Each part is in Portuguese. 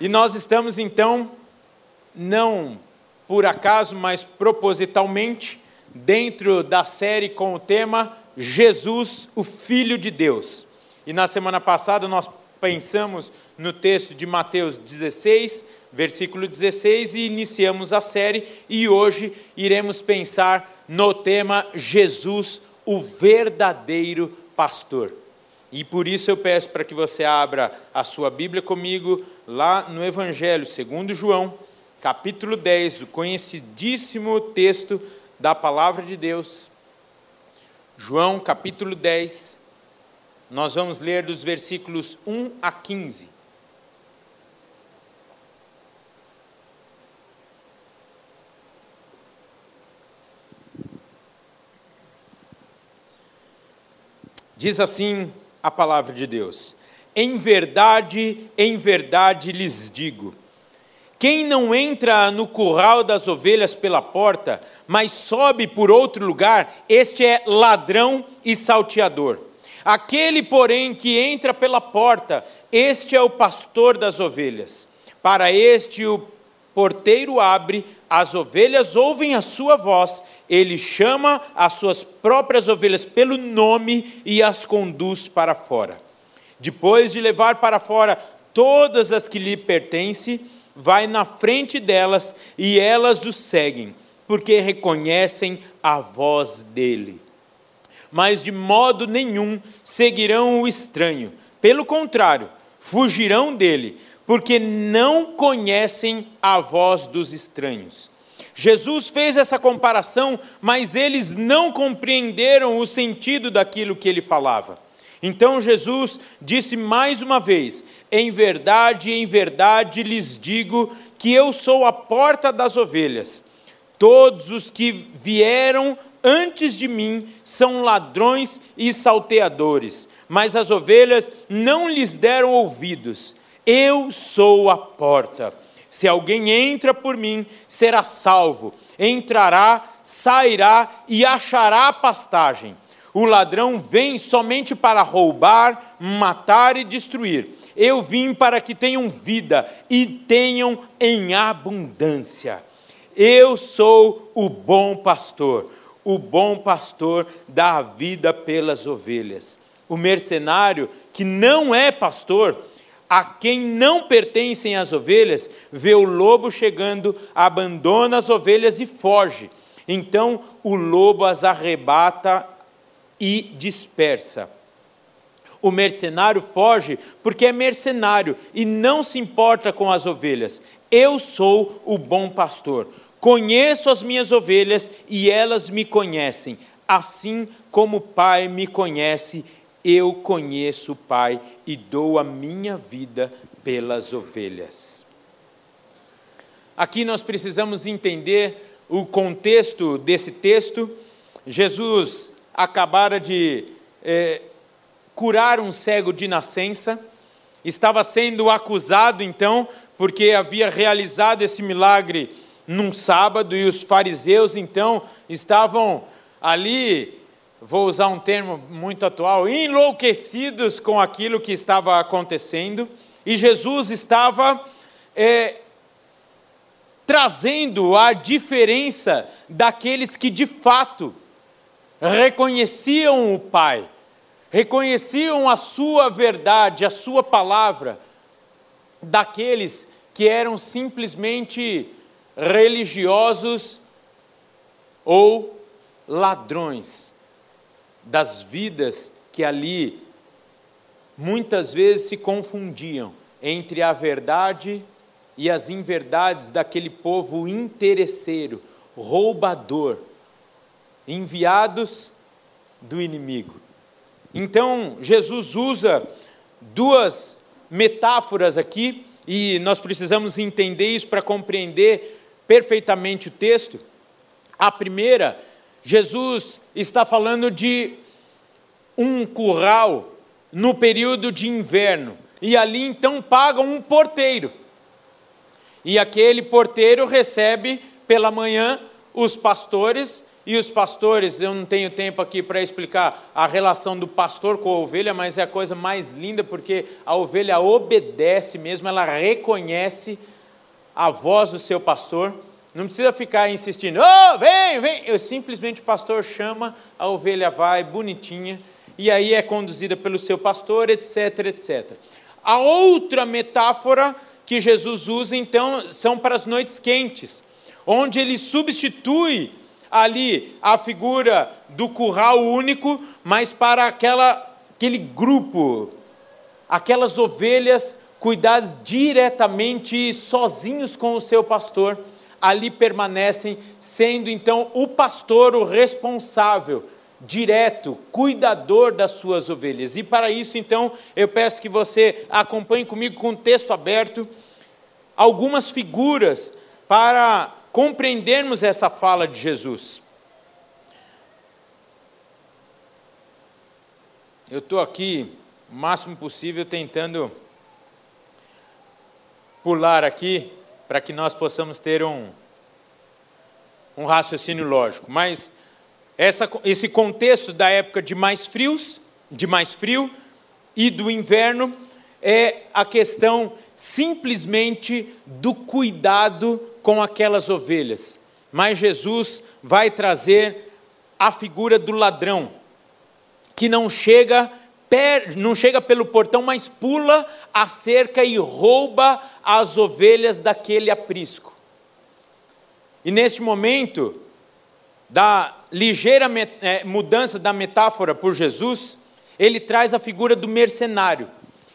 E nós estamos então, não por acaso, mas propositalmente, dentro da série com o tema Jesus, o Filho de Deus. E na semana passada nós pensamos no texto de Mateus 16, versículo 16, e iniciamos a série, e hoje iremos pensar no tema Jesus, o verdadeiro pastor. E por isso eu peço para que você abra a sua Bíblia comigo lá no Evangelho segundo João, capítulo 10, o conhecidíssimo texto da palavra de Deus. João, capítulo 10, nós vamos ler dos versículos 1 a 15. Diz assim a palavra de Deus: Em verdade, em verdade lhes digo: quem não entra no curral das ovelhas pela porta, mas sobe por outro lugar, este é ladrão e salteador. Aquele, porém, que entra pela porta, este é o pastor das ovelhas. Para este o porteiro abre, as ovelhas ouvem a sua voz, ele chama as suas próprias ovelhas pelo nome e as conduz para fora. Depois de levar para fora todas as que lhe pertencem, vai na frente delas e elas o seguem, porque reconhecem a voz dele. Mas de modo nenhum seguirão o estranho, pelo contrário, fugirão dele, porque não conhecem a voz dos estranhos. Jesus fez essa comparação, mas eles não compreenderam o sentido daquilo que ele falava. Então Jesus disse mais uma vez: Em verdade, em verdade lhes digo que eu sou a porta das ovelhas. Todos os que vieram antes de mim são ladrões e salteadores, mas as ovelhas não lhes deram ouvidos. Eu sou a porta. Se alguém entra por mim, será salvo. Entrará, sairá e achará pastagem. O ladrão vem somente para roubar, matar e destruir. Eu vim para que tenham vida e tenham em abundância. Eu sou o bom pastor. O bom pastor dá a vida pelas ovelhas. O mercenário que não é pastor, a quem não pertencem as ovelhas, vê o lobo chegando, abandona as ovelhas e foge. Então o lobo as arrebata e dispersa. O mercenário foge porque é mercenário e não se importa com as ovelhas. Eu sou o bom pastor. Conheço as minhas ovelhas e elas me conhecem. Assim como o Pai me conhece eu conheço o Pai e dou a minha vida pelas ovelhas. Aqui nós precisamos entender o contexto desse texto. Jesus acabara de é, curar um cego de nascença, estava sendo acusado então, porque havia realizado esse milagre num sábado, e os fariseus então estavam ali vou usar um termo muito atual, enlouquecidos com aquilo que estava acontecendo, e Jesus estava é, trazendo a diferença daqueles que de fato reconheciam o Pai, reconheciam a sua verdade, a sua palavra, daqueles que eram simplesmente religiosos ou ladrões das vidas que ali muitas vezes se confundiam entre a verdade e as inverdades daquele povo interesseiro, roubador, enviados do inimigo. Então, Jesus usa duas metáforas aqui, e nós precisamos entender isso para compreender perfeitamente o texto. A primeira Jesus está falando de um curral no período de inverno. E ali então pagam um porteiro. E aquele porteiro recebe pela manhã os pastores e os pastores, eu não tenho tempo aqui para explicar a relação do pastor com a ovelha, mas é a coisa mais linda porque a ovelha obedece mesmo, ela reconhece a voz do seu pastor. Não precisa ficar insistindo, oh, vem, vem. Eu, simplesmente o pastor chama, a ovelha vai bonitinha, e aí é conduzida pelo seu pastor, etc, etc. A outra metáfora que Jesus usa, então, são para as noites quentes, onde ele substitui ali a figura do curral único, mas para aquela, aquele grupo, aquelas ovelhas cuidadas diretamente sozinhos com o seu pastor ali permanecem, sendo então o pastor o responsável, direto, cuidador das suas ovelhas. E para isso, então, eu peço que você acompanhe comigo com o texto aberto algumas figuras para compreendermos essa fala de Jesus. Eu estou aqui, o máximo possível, tentando pular aqui para que nós possamos ter um, um raciocínio lógico. Mas essa, esse contexto da época de mais frios, de mais frio e do inverno é a questão simplesmente do cuidado com aquelas ovelhas. Mas Jesus vai trazer a figura do ladrão, que não chega não chega pelo portão, mas pula a cerca e rouba as ovelhas daquele aprisco. E neste momento, da ligeira é, mudança da metáfora por Jesus, ele traz a figura do mercenário.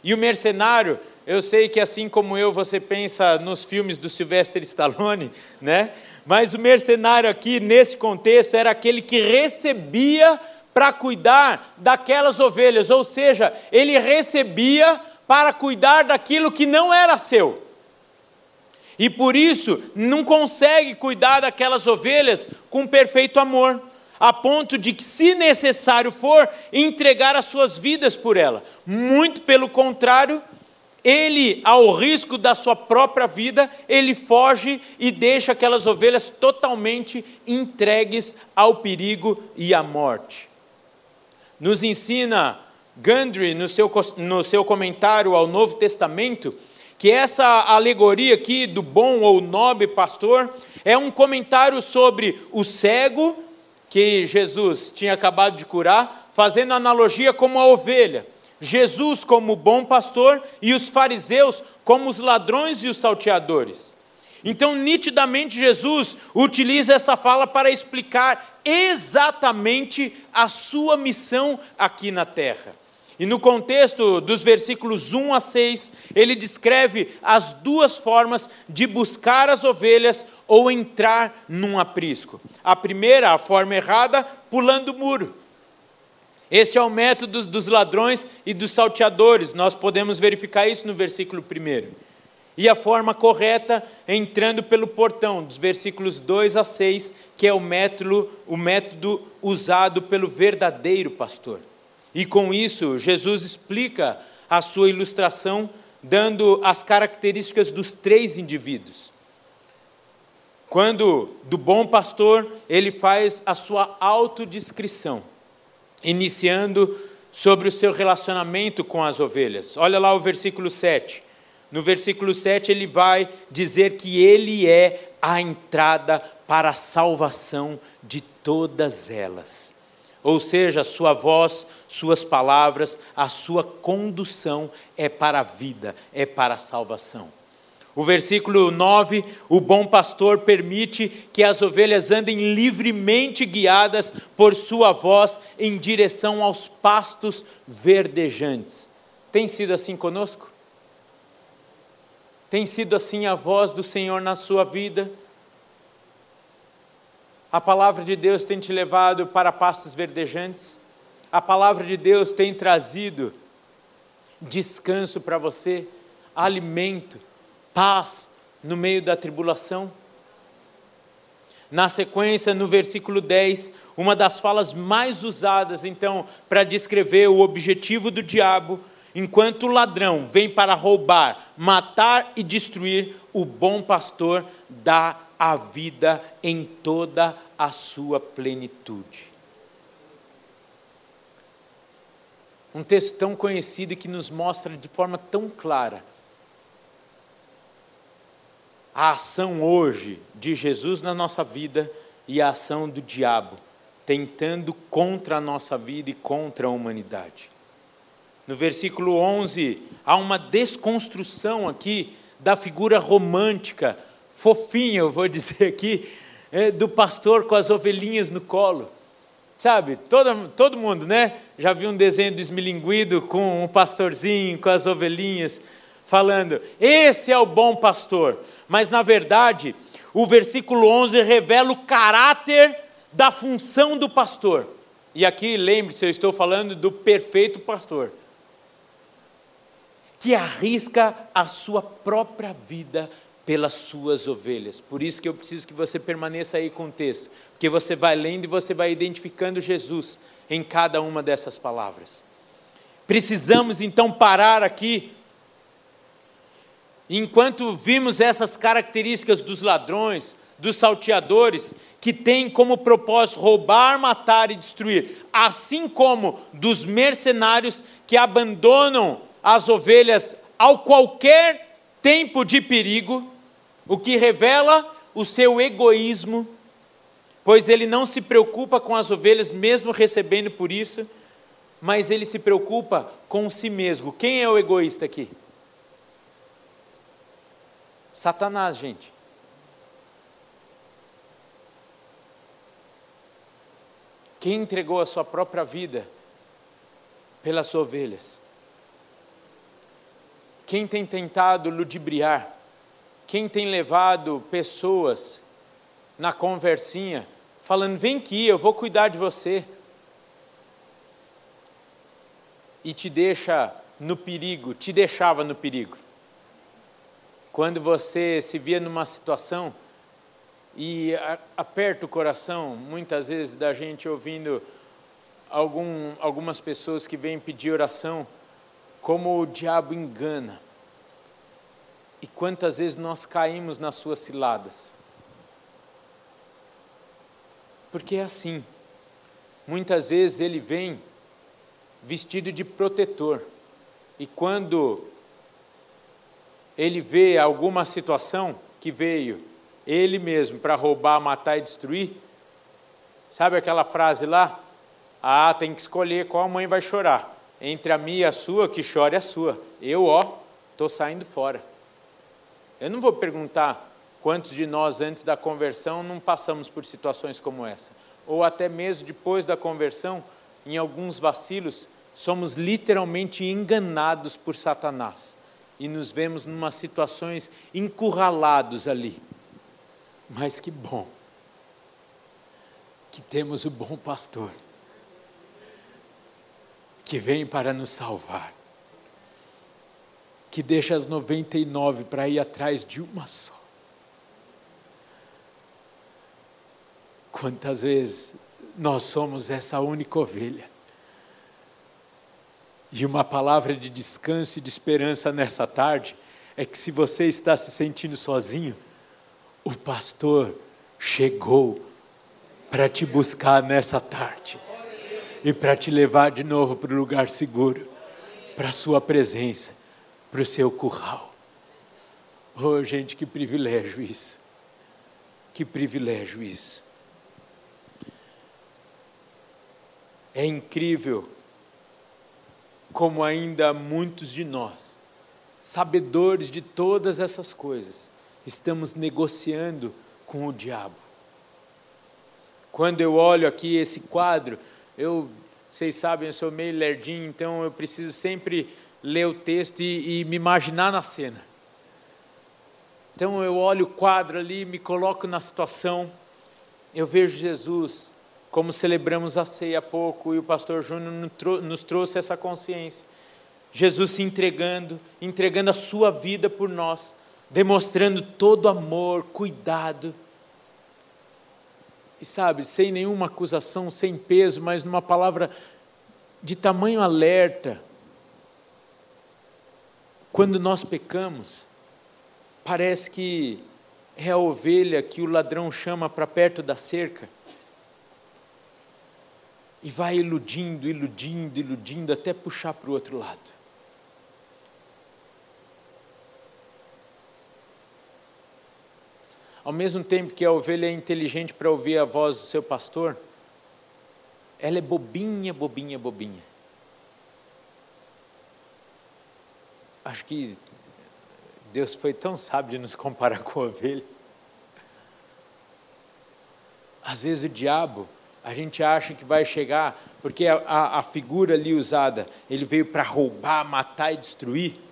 E o mercenário, eu sei que assim como eu, você pensa nos filmes do Sylvester Stallone, né? Mas o mercenário aqui, nesse contexto, era aquele que recebia para cuidar daquelas ovelhas, ou seja, ele recebia para cuidar daquilo que não era seu. E por isso não consegue cuidar daquelas ovelhas com perfeito amor, a ponto de que, se necessário for, entregar as suas vidas por ela. Muito pelo contrário, ele, ao risco da sua própria vida, ele foge e deixa aquelas ovelhas totalmente entregues ao perigo e à morte. Nos ensina Gundry, no seu, no seu comentário ao Novo Testamento, que essa alegoria aqui do bom ou nobre pastor é um comentário sobre o cego que Jesus tinha acabado de curar, fazendo analogia como a ovelha. Jesus como bom pastor e os fariseus como os ladrões e os salteadores. Então, nitidamente, Jesus utiliza essa fala para explicar exatamente a sua missão aqui na terra. E no contexto dos versículos 1 a 6, ele descreve as duas formas de buscar as ovelhas ou entrar num aprisco. A primeira, a forma errada, pulando o muro. Este é o método dos ladrões e dos salteadores. Nós podemos verificar isso no versículo 1. E a forma correta entrando pelo portão, dos versículos 2 a 6, que é o método, o método usado pelo verdadeiro pastor. E com isso, Jesus explica a sua ilustração, dando as características dos três indivíduos. Quando do bom pastor, ele faz a sua autodescrição, iniciando sobre o seu relacionamento com as ovelhas. Olha lá o versículo 7. No versículo 7, ele vai dizer que ele é a entrada para a salvação de todas elas. Ou seja, sua voz, suas palavras, a sua condução é para a vida, é para a salvação. O versículo 9: o bom pastor permite que as ovelhas andem livremente guiadas por sua voz em direção aos pastos verdejantes. Tem sido assim conosco? Tem sido assim a voz do Senhor na sua vida? A palavra de Deus tem te levado para pastos verdejantes? A palavra de Deus tem trazido descanso para você, alimento, paz no meio da tribulação? Na sequência, no versículo 10, uma das falas mais usadas, então, para descrever o objetivo do diabo Enquanto o ladrão vem para roubar, matar e destruir, o bom pastor dá a vida em toda a sua plenitude. Um texto tão conhecido que nos mostra de forma tão clara a ação hoje de Jesus na nossa vida e a ação do diabo, tentando contra a nossa vida e contra a humanidade. No versículo 11, há uma desconstrução aqui da figura romântica, fofinha, eu vou dizer aqui, é, do pastor com as ovelhinhas no colo. Sabe, todo, todo mundo, né? Já viu um desenho do esmilinguido com um pastorzinho, com as ovelhinhas, falando: esse é o bom pastor. Mas, na verdade, o versículo 11 revela o caráter da função do pastor. E aqui, lembre-se, eu estou falando do perfeito pastor que arrisca a sua própria vida pelas suas ovelhas. Por isso que eu preciso que você permaneça aí com o texto, porque você vai lendo e você vai identificando Jesus em cada uma dessas palavras. Precisamos então parar aqui. Enquanto vimos essas características dos ladrões, dos salteadores, que têm como propósito roubar, matar e destruir, assim como dos mercenários que abandonam as ovelhas ao qualquer tempo de perigo, o que revela o seu egoísmo, pois ele não se preocupa com as ovelhas, mesmo recebendo por isso, mas ele se preocupa com si mesmo. Quem é o egoísta aqui? Satanás, gente. Quem entregou a sua própria vida pelas ovelhas? Quem tem tentado ludibriar? Quem tem levado pessoas na conversinha, falando: vem aqui, eu vou cuidar de você. E te deixa no perigo, te deixava no perigo. Quando você se via numa situação e aperta o coração, muitas vezes, da gente ouvindo algum, algumas pessoas que vêm pedir oração como o diabo engana. E quantas vezes nós caímos nas suas ciladas. Porque é assim. Muitas vezes ele vem vestido de protetor. E quando ele vê alguma situação que veio ele mesmo para roubar, matar e destruir, sabe aquela frase lá? Ah, tem que escolher qual mãe vai chorar entre a minha e a sua, que chore a sua. Eu, ó, estou saindo fora. Eu não vou perguntar quantos de nós, antes da conversão, não passamos por situações como essa. Ou até mesmo depois da conversão, em alguns vacilos, somos literalmente enganados por Satanás. E nos vemos numa situações encurralados ali. Mas que bom que temos o bom pastor que vem para nos salvar, que deixa as 99 para ir atrás de uma só. Quantas vezes nós somos essa única ovelha? E uma palavra de descanso e de esperança nessa tarde é que se você está se sentindo sozinho, o pastor chegou para te buscar nessa tarde e para te levar de novo para o lugar seguro, para a Sua presença, para o seu curral. Oh, gente, que privilégio isso! Que privilégio isso! É incrível como ainda muitos de nós, sabedores de todas essas coisas, estamos negociando com o diabo. Quando eu olho aqui esse quadro, eu, vocês sabem, eu sou meio lerdinho, então eu preciso sempre ler o texto e, e me imaginar na cena. Então eu olho o quadro ali, me coloco na situação, eu vejo Jesus, como celebramos a ceia há pouco, e o pastor Júnior nos trouxe essa consciência. Jesus se entregando, entregando a sua vida por nós, demonstrando todo amor, cuidado e sabe, sem nenhuma acusação, sem peso, mas numa palavra de tamanho alerta. Quando nós pecamos, parece que é a ovelha que o ladrão chama para perto da cerca e vai iludindo, iludindo, iludindo até puxar para o outro lado. Ao mesmo tempo que a ovelha é inteligente para ouvir a voz do seu pastor, ela é bobinha, bobinha, bobinha. Acho que Deus foi tão sábio de nos comparar com a ovelha. Às vezes o diabo, a gente acha que vai chegar, porque a, a, a figura ali usada, ele veio para roubar, matar e destruir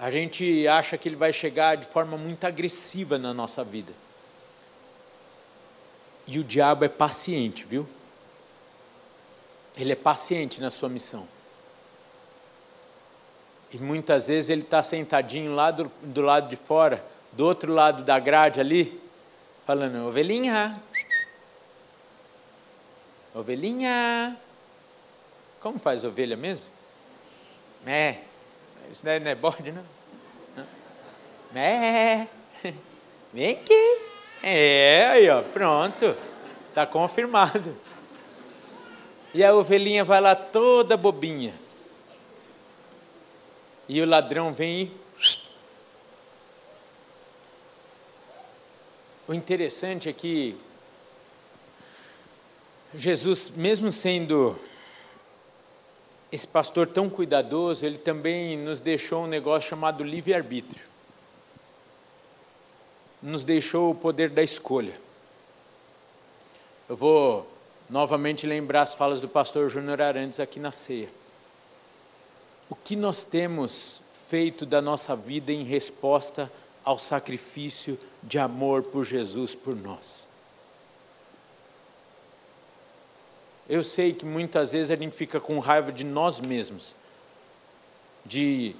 a gente acha que ele vai chegar de forma muito agressiva na nossa vida. E o diabo é paciente, viu? Ele é paciente na sua missão. E muitas vezes ele está sentadinho lá do, do lado de fora, do outro lado da grade ali, falando: ovelhinha, ovelhinha. Como faz ovelha mesmo? É. Isso não é, bode, não? É. Vem aqui. É, aí, ó, pronto. Está confirmado. E a ovelhinha vai lá toda bobinha. E o ladrão vem e. O interessante é que Jesus, mesmo sendo esse pastor tão cuidadoso, ele também nos deixou um negócio chamado livre-arbítrio. Nos deixou o poder da escolha. Eu vou novamente lembrar as falas do pastor Júnior Arantes aqui na ceia. O que nós temos feito da nossa vida em resposta ao sacrifício de amor por Jesus por nós? Eu sei que muitas vezes a gente fica com raiva de nós mesmos, de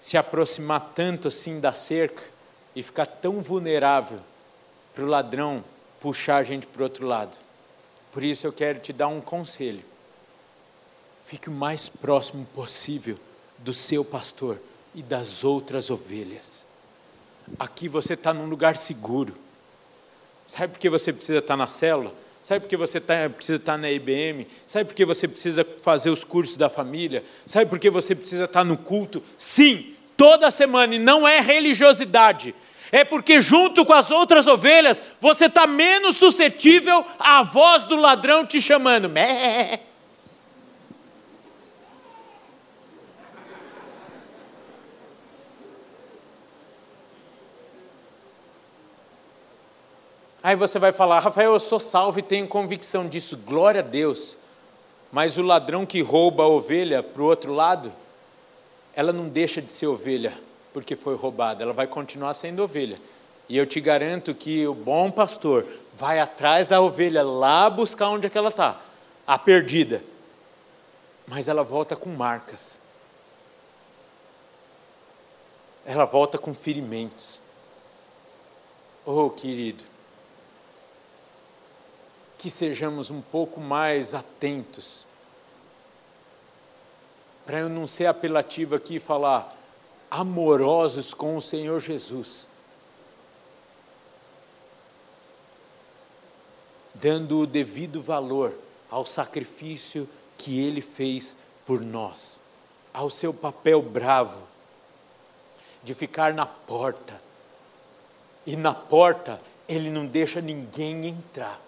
se aproximar tanto assim da cerca e ficar tão vulnerável para o ladrão puxar a gente para o outro lado. Por isso eu quero te dar um conselho. Fique o mais próximo possível do seu pastor e das outras ovelhas. Aqui você está num lugar seguro. Sabe por que você precisa estar tá na célula? Sabe por que você tá, precisa estar na IBM? Sabe por que você precisa fazer os cursos da família? Sabe por que você precisa estar no culto? Sim, toda semana, e não é religiosidade. É porque, junto com as outras ovelhas, você está menos suscetível à voz do ladrão te chamando. Mé. Aí você vai falar, Rafael, eu sou salvo e tenho convicção disso, glória a Deus. Mas o ladrão que rouba a ovelha para o outro lado, ela não deixa de ser ovelha porque foi roubada, ela vai continuar sendo ovelha. E eu te garanto que o bom pastor vai atrás da ovelha lá buscar onde é que ela está, a perdida. Mas ela volta com marcas. Ela volta com ferimentos. Oh, querido, que sejamos um pouco mais atentos. Para eu não ser apelativo aqui e falar amorosos com o Senhor Jesus. Dando o devido valor ao sacrifício que ele fez por nós, ao seu papel bravo de ficar na porta. E na porta ele não deixa ninguém entrar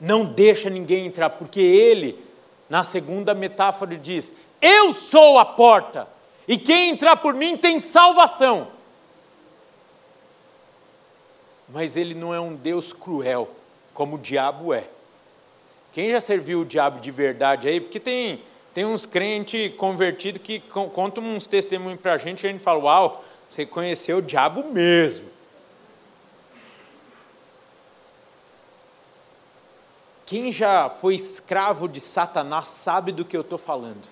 não deixa ninguém entrar, porque ele, na segunda metáfora, diz: Eu sou a porta, e quem entrar por mim tem salvação. Mas ele não é um Deus cruel, como o diabo é. Quem já serviu o diabo de verdade aí? Porque tem, tem uns crentes convertidos que contam uns testemunhos para a gente e a gente fala: Uau, você conheceu o diabo mesmo. Quem já foi escravo de Satanás sabe do que eu estou falando.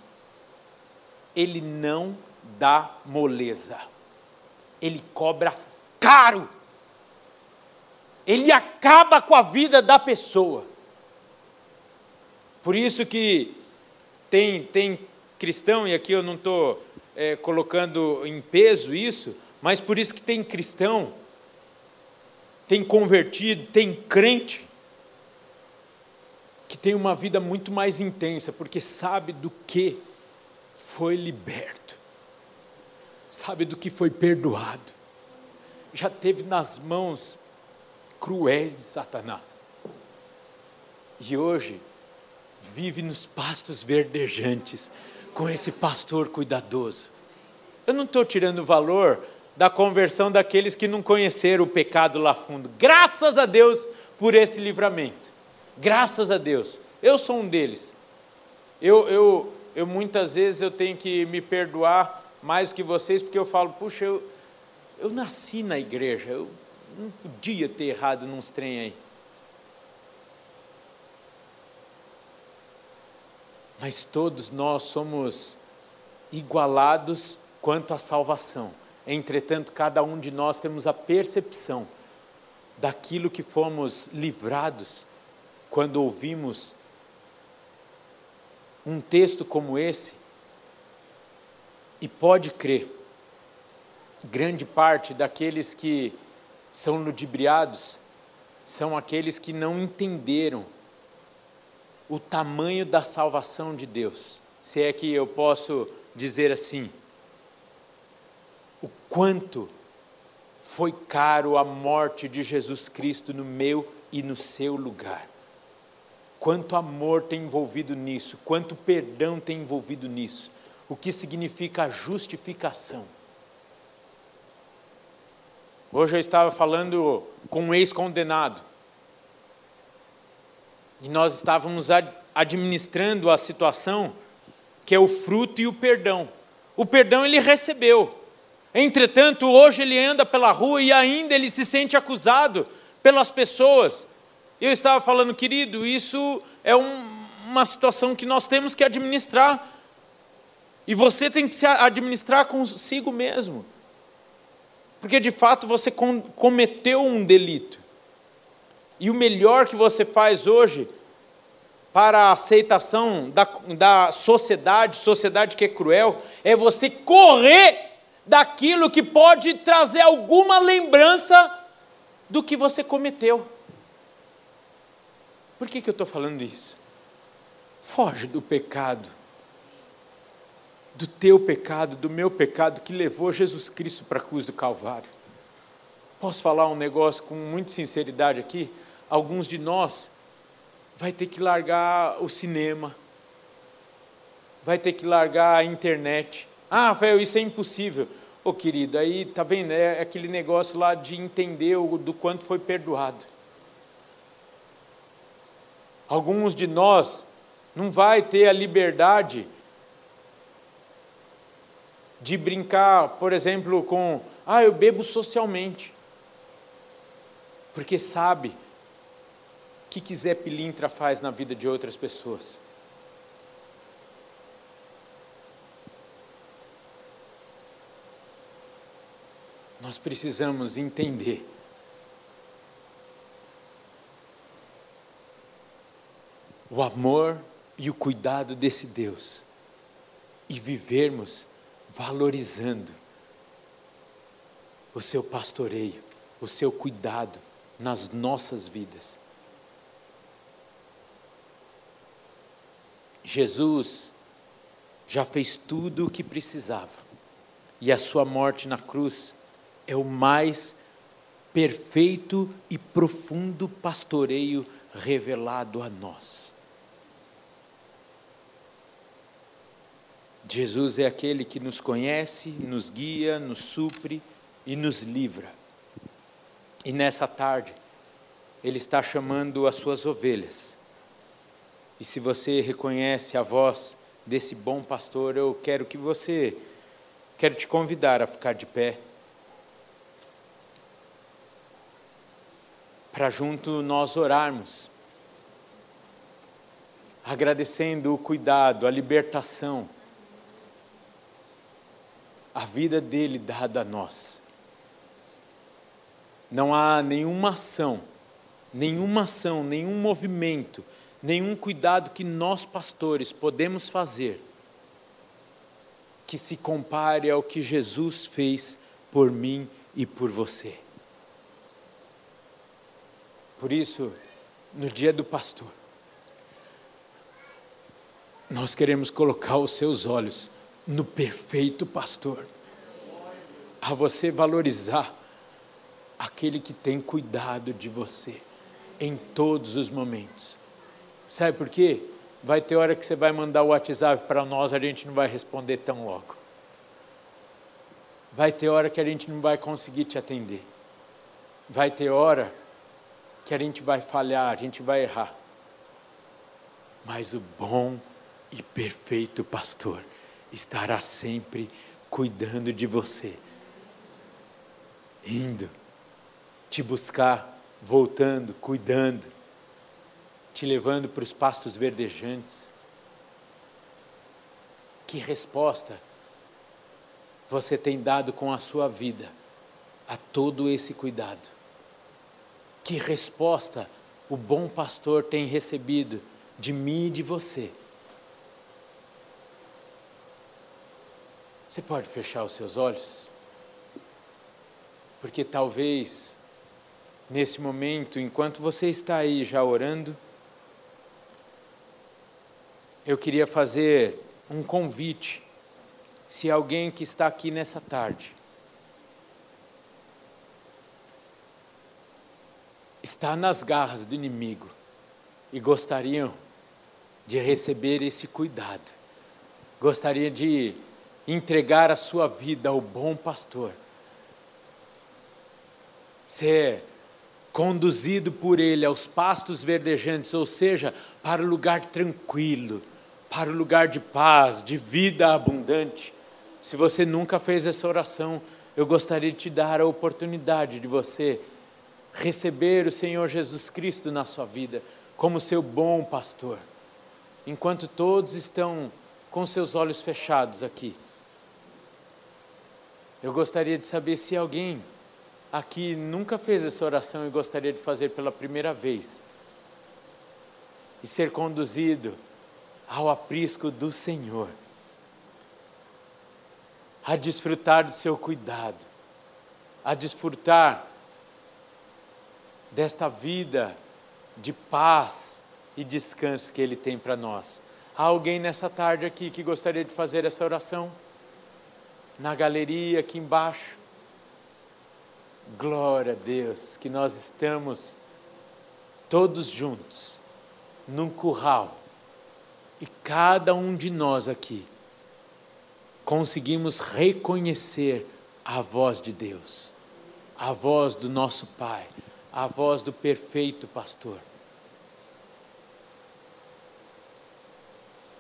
Ele não dá moleza, ele cobra caro, ele acaba com a vida da pessoa. Por isso que tem, tem cristão, e aqui eu não estou é, colocando em peso isso, mas por isso que tem cristão tem convertido, tem crente que tem uma vida muito mais intensa, porque sabe do que foi liberto, sabe do que foi perdoado, já teve nas mãos cruéis de Satanás, e hoje vive nos pastos verdejantes com esse pastor cuidadoso. Eu não estou tirando o valor da conversão daqueles que não conheceram o pecado lá fundo. Graças a Deus por esse livramento. Graças a Deus. Eu sou um deles. Eu, eu, eu muitas vezes eu tenho que me perdoar mais que vocês, porque eu falo, puxa, eu, eu nasci na igreja, eu não podia ter errado num trem aí. Mas todos nós somos igualados quanto à salvação. Entretanto, cada um de nós temos a percepção daquilo que fomos livrados quando ouvimos um texto como esse. E pode crer, grande parte daqueles que são ludibriados são aqueles que não entenderam o tamanho da salvação de Deus. Se é que eu posso dizer assim o quanto foi caro a morte de Jesus Cristo no meu e no seu lugar. Quanto amor tem envolvido nisso, quanto perdão tem envolvido nisso, o que significa a justificação. Hoje eu estava falando com um ex-condenado, e nós estávamos administrando a situação que é o fruto e o perdão. O perdão ele recebeu, Entretanto, hoje ele anda pela rua e ainda ele se sente acusado pelas pessoas. Eu estava falando, querido, isso é um, uma situação que nós temos que administrar. E você tem que se administrar consigo mesmo. Porque de fato você cometeu um delito. E o melhor que você faz hoje para a aceitação da, da sociedade, sociedade que é cruel, é você correr daquilo que pode trazer alguma lembrança do que você cometeu. Por que, que eu estou falando isso? Foge do pecado, do teu pecado, do meu pecado que levou Jesus Cristo para a cruz do Calvário. Posso falar um negócio com muita sinceridade aqui? Alguns de nós vai ter que largar o cinema, vai ter que largar a internet, ah, Rafael, isso é impossível. Ô oh, querido, aí tá vendo? É aquele negócio lá de entender o, do quanto foi perdoado. Alguns de nós não vai ter a liberdade de brincar, por exemplo, com ah, eu bebo socialmente. Porque sabe o que quiser pilintra faz na vida de outras pessoas. Nós precisamos entender o amor e o cuidado desse Deus e vivermos valorizando o seu pastoreio, o seu cuidado nas nossas vidas. Jesus já fez tudo o que precisava, e a sua morte na cruz é o mais perfeito e profundo pastoreio revelado a nós. Jesus é aquele que nos conhece, nos guia, nos supre e nos livra. E nessa tarde, Ele está chamando as suas ovelhas. E se você reconhece a voz desse bom pastor, eu quero que você, quero te convidar a ficar de pé. para junto nós orarmos, agradecendo o cuidado, a libertação, a vida dele dada a nós. Não há nenhuma ação, nenhuma ação, nenhum movimento, nenhum cuidado que nós pastores podemos fazer que se compare ao que Jesus fez por mim e por você. Por isso, no dia do pastor, nós queremos colocar os seus olhos no perfeito pastor, a você valorizar aquele que tem cuidado de você em todos os momentos. Sabe por quê? Vai ter hora que você vai mandar o WhatsApp para nós, a gente não vai responder tão logo. Vai ter hora que a gente não vai conseguir te atender. Vai ter hora que a gente vai falhar, a gente vai errar. Mas o bom e perfeito pastor estará sempre cuidando de você, indo te buscar, voltando, cuidando, te levando para os pastos verdejantes. Que resposta você tem dado com a sua vida a todo esse cuidado? Que resposta o bom pastor tem recebido de mim e de você? Você pode fechar os seus olhos? Porque talvez, nesse momento, enquanto você está aí já orando, eu queria fazer um convite. Se alguém que está aqui nessa tarde está nas garras do inimigo e gostariam de receber esse cuidado, gostaria de entregar a sua vida ao bom pastor, ser conduzido por ele aos pastos verdejantes, ou seja, para o lugar tranquilo, para o lugar de paz, de vida abundante. Se você nunca fez essa oração, eu gostaria de te dar a oportunidade de você receber o Senhor Jesus Cristo na sua vida como seu bom pastor. Enquanto todos estão com seus olhos fechados aqui, eu gostaria de saber se alguém aqui nunca fez essa oração e gostaria de fazer pela primeira vez e ser conduzido ao aprisco do Senhor, a desfrutar do seu cuidado, a desfrutar desta vida de paz e descanso que Ele tem para nós. Há alguém nessa tarde aqui que gostaria de fazer essa oração? Na galeria aqui embaixo. Glória a Deus, que nós estamos todos juntos num curral e cada um de nós aqui conseguimos reconhecer a voz de Deus, a voz do nosso Pai, a voz do perfeito pastor.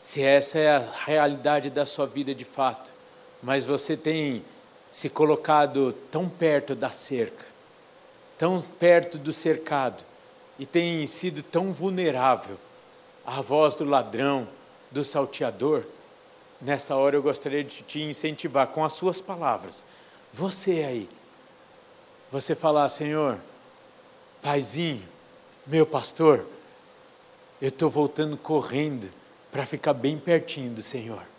Se essa é a realidade da sua vida de fato, mas você tem se colocado tão perto da cerca, tão perto do cercado, e tem sido tão vulnerável à voz do ladrão, do salteador, nessa hora eu gostaria de te incentivar com as suas palavras. Você aí, você falar, Senhor, Paizinho, meu pastor, eu estou voltando correndo para ficar bem pertinho do Senhor.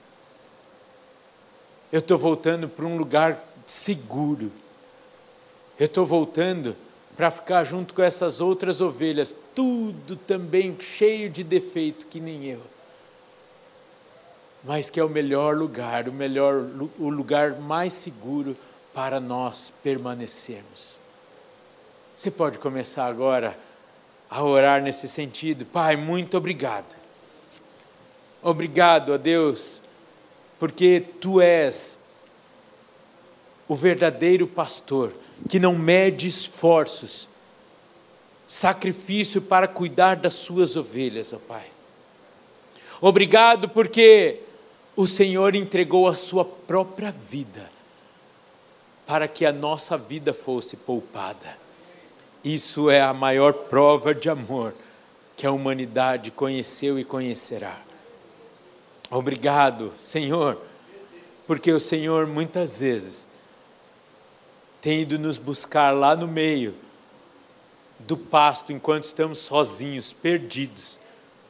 Eu estou voltando para um lugar seguro. Eu estou voltando para ficar junto com essas outras ovelhas, tudo também cheio de defeito, que nem eu. Mas que é o melhor lugar, o melhor, o lugar mais seguro para nós permanecermos. Você pode começar agora a orar nesse sentido. Pai, muito obrigado. Obrigado a Deus, porque tu és o verdadeiro pastor que não mede esforços, sacrifício para cuidar das suas ovelhas, ó Pai. Obrigado porque o Senhor entregou a sua própria vida para que a nossa vida fosse poupada. Isso é a maior prova de amor que a humanidade conheceu e conhecerá. Obrigado, Senhor, porque o Senhor muitas vezes tem ido nos buscar lá no meio do pasto enquanto estamos sozinhos, perdidos,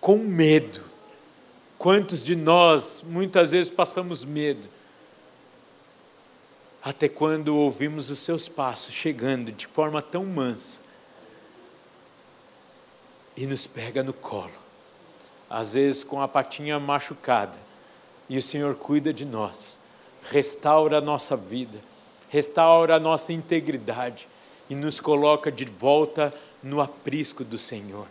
com medo. Quantos de nós muitas vezes passamos medo? Até quando ouvimos os seus passos chegando de forma tão mansa e nos pega no colo, às vezes com a patinha machucada, e o Senhor cuida de nós, restaura a nossa vida, restaura a nossa integridade e nos coloca de volta no aprisco do Senhor.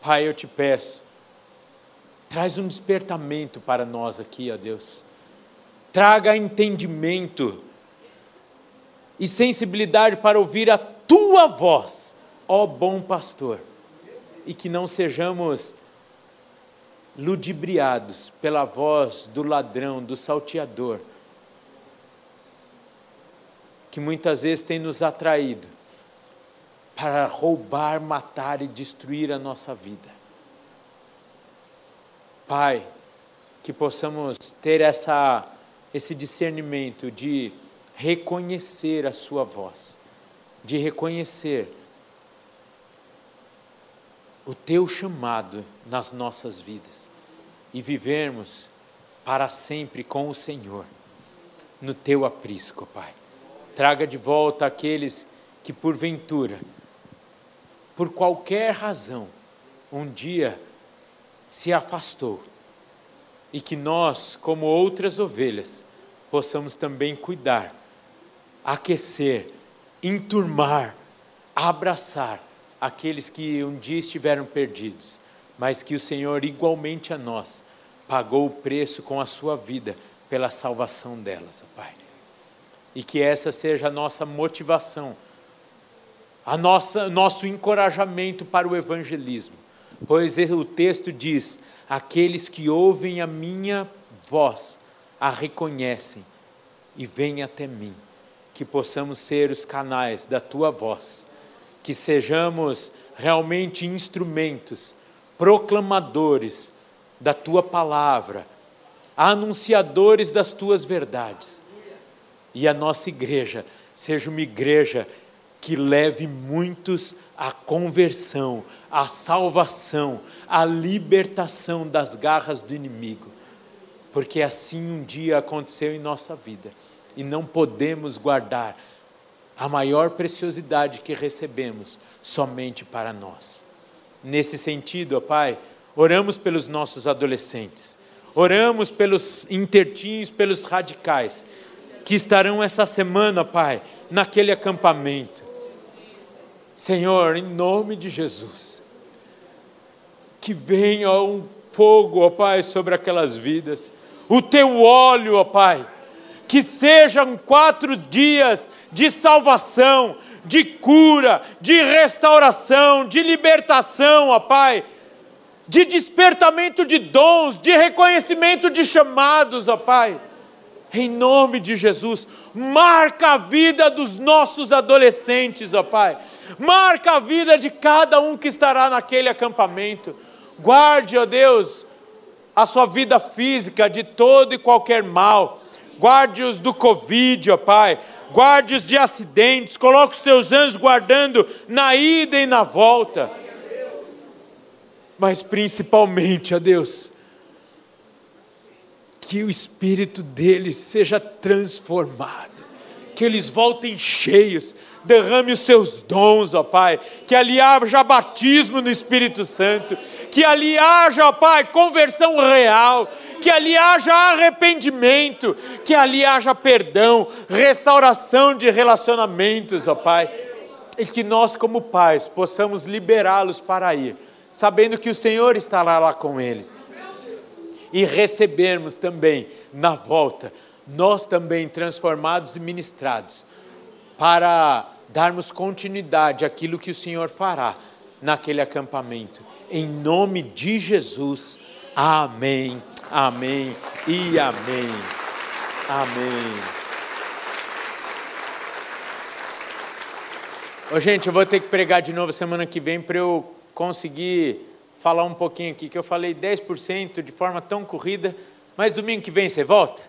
Pai, eu te peço, traz um despertamento para nós aqui, ó Deus. Traga entendimento e sensibilidade para ouvir a tua voz, ó bom pastor, e que não sejamos ludibriados pela voz do ladrão, do salteador, que muitas vezes tem nos atraído para roubar, matar e destruir a nossa vida. Pai, que possamos ter essa, esse discernimento de reconhecer a Sua voz, de reconhecer o Teu chamado nas nossas vidas e vivermos para sempre com o Senhor, no Teu aprisco, Pai. Traga de volta aqueles que porventura por qualquer razão, um dia se afastou e que nós, como outras ovelhas, possamos também cuidar, aquecer, enturmar, abraçar aqueles que um dia estiveram perdidos, mas que o Senhor, igualmente a nós, pagou o preço com a sua vida pela salvação delas, Pai. E que essa seja a nossa motivação a nossa, nosso encorajamento para o evangelismo, pois o texto diz: aqueles que ouvem a minha voz a reconhecem e vêm até mim, que possamos ser os canais da tua voz, que sejamos realmente instrumentos, proclamadores da tua palavra, anunciadores das tuas verdades. E a nossa igreja seja uma igreja que leve muitos à conversão, à salvação, à libertação das garras do inimigo. Porque assim um dia aconteceu em nossa vida e não podemos guardar a maior preciosidade que recebemos somente para nós. Nesse sentido, ó Pai, oramos pelos nossos adolescentes, oramos pelos intertinhos, pelos radicais, que estarão essa semana, Pai, naquele acampamento. Senhor, em nome de Jesus, que venha um fogo, ó Pai, sobre aquelas vidas, o teu óleo, ó Pai, que sejam quatro dias de salvação, de cura, de restauração, de libertação, ó Pai, de despertamento de dons, de reconhecimento de chamados, ó Pai. Em nome de Jesus, marca a vida dos nossos adolescentes, ó Pai marca a vida de cada um que estará naquele acampamento. Guarde, ó Deus, a sua vida física de todo e qualquer mal. Guarde-os do Covid, ó Pai. Guarde-os de acidentes. Coloque os teus anjos guardando na ida e na volta. Mas principalmente, ó Deus, que o espírito deles seja transformado, que eles voltem cheios, derrame os seus dons, ó Pai, que ali haja batismo no Espírito Santo, que ali haja, ó Pai, conversão real, que ali haja arrependimento, que ali haja perdão, restauração de relacionamentos, ó Pai, e que nós, como pais, possamos liberá-los para ir, sabendo que o Senhor estará lá com eles, e recebermos também na volta, nós também transformados e ministrados, para darmos continuidade àquilo que o Senhor fará naquele acampamento. Em nome de Jesus. Amém. Amém e amém. Amém. Ô, gente, eu vou ter que pregar de novo semana que vem para eu conseguir falar um pouquinho aqui, que eu falei 10% de forma tão corrida, mas domingo que vem você volta?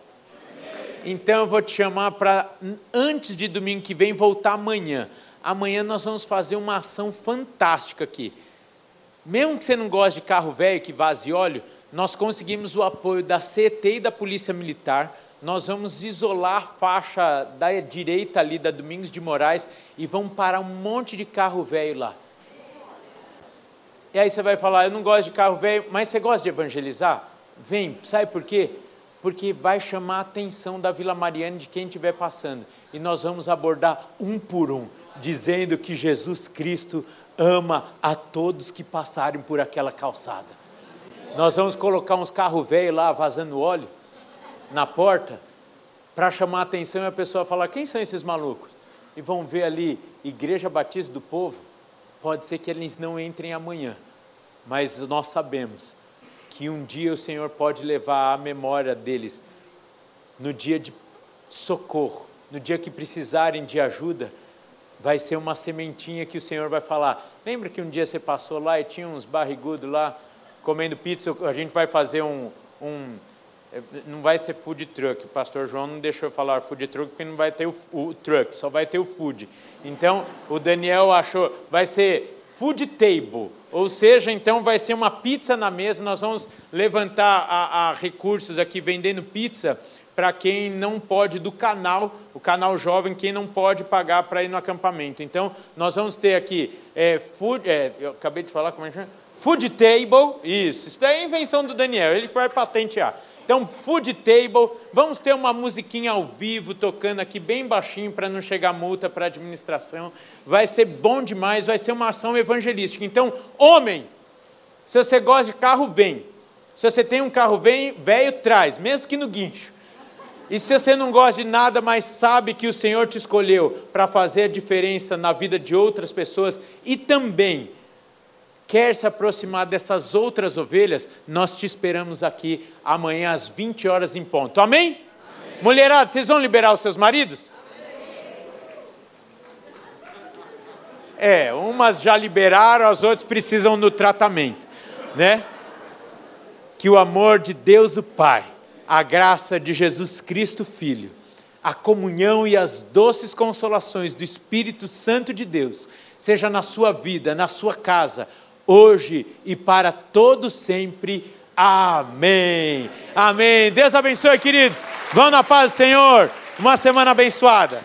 Então eu vou te chamar para, antes de domingo que vem, voltar amanhã. Amanhã nós vamos fazer uma ação fantástica aqui. Mesmo que você não goste de carro velho que vaze óleo, nós conseguimos o apoio da CET e da Polícia Militar. Nós vamos isolar a faixa da direita ali da Domingos de Moraes e vamos parar um monte de carro velho lá. E aí você vai falar: Eu não gosto de carro velho, mas você gosta de evangelizar? Vem, sabe por quê? Porque vai chamar a atenção da Vila Mariana de quem estiver passando. E nós vamos abordar um por um, dizendo que Jesus Cristo ama a todos que passarem por aquela calçada. Nós vamos colocar uns carros velhos lá vazando óleo na porta para chamar a atenção e a pessoa falar: quem são esses malucos? E vão ver ali, Igreja Batista do Povo. Pode ser que eles não entrem amanhã, mas nós sabemos que um dia o Senhor pode levar a memória deles no dia de socorro, no dia que precisarem de ajuda, vai ser uma sementinha que o Senhor vai falar. Lembra que um dia você passou lá e tinha uns barrigudos lá comendo pizza? A gente vai fazer um, um é, não vai ser food truck. O pastor João não deixou eu falar food truck porque não vai ter o, o, truck, só vai ter o food. Então, o Daniel achou, vai ser food table. Ou seja, então vai ser uma pizza na mesa, nós vamos levantar a, a recursos aqui vendendo pizza para quem não pode do canal, o canal jovem, quem não pode pagar para ir no acampamento. Então, nós vamos ter aqui é, food, é, eu acabei de falar como é que chama? Food table, isso. Isso daí é invenção do Daniel, ele vai patentear. Então, food table, vamos ter uma musiquinha ao vivo tocando aqui bem baixinho para não chegar multa para a administração. Vai ser bom demais, vai ser uma ação evangelística. Então, homem, se você gosta de carro, vem. Se você tem um carro velho, traz, mesmo que no guincho. E se você não gosta de nada, mas sabe que o Senhor te escolheu para fazer a diferença na vida de outras pessoas e também quer se aproximar dessas outras ovelhas, nós te esperamos aqui amanhã às 20 horas em ponto. Amém? Amém. Mulherada, vocês vão liberar os seus maridos? É, umas já liberaram, as outras precisam do tratamento, né? Que o amor de Deus o Pai, a graça de Jesus Cristo Filho, a comunhão e as doces consolações do Espírito Santo de Deus, seja na sua vida, na sua casa, hoje e para todo sempre. Amém. Amém. Deus abençoe, queridos. Vão na paz do Senhor. Uma semana abençoada.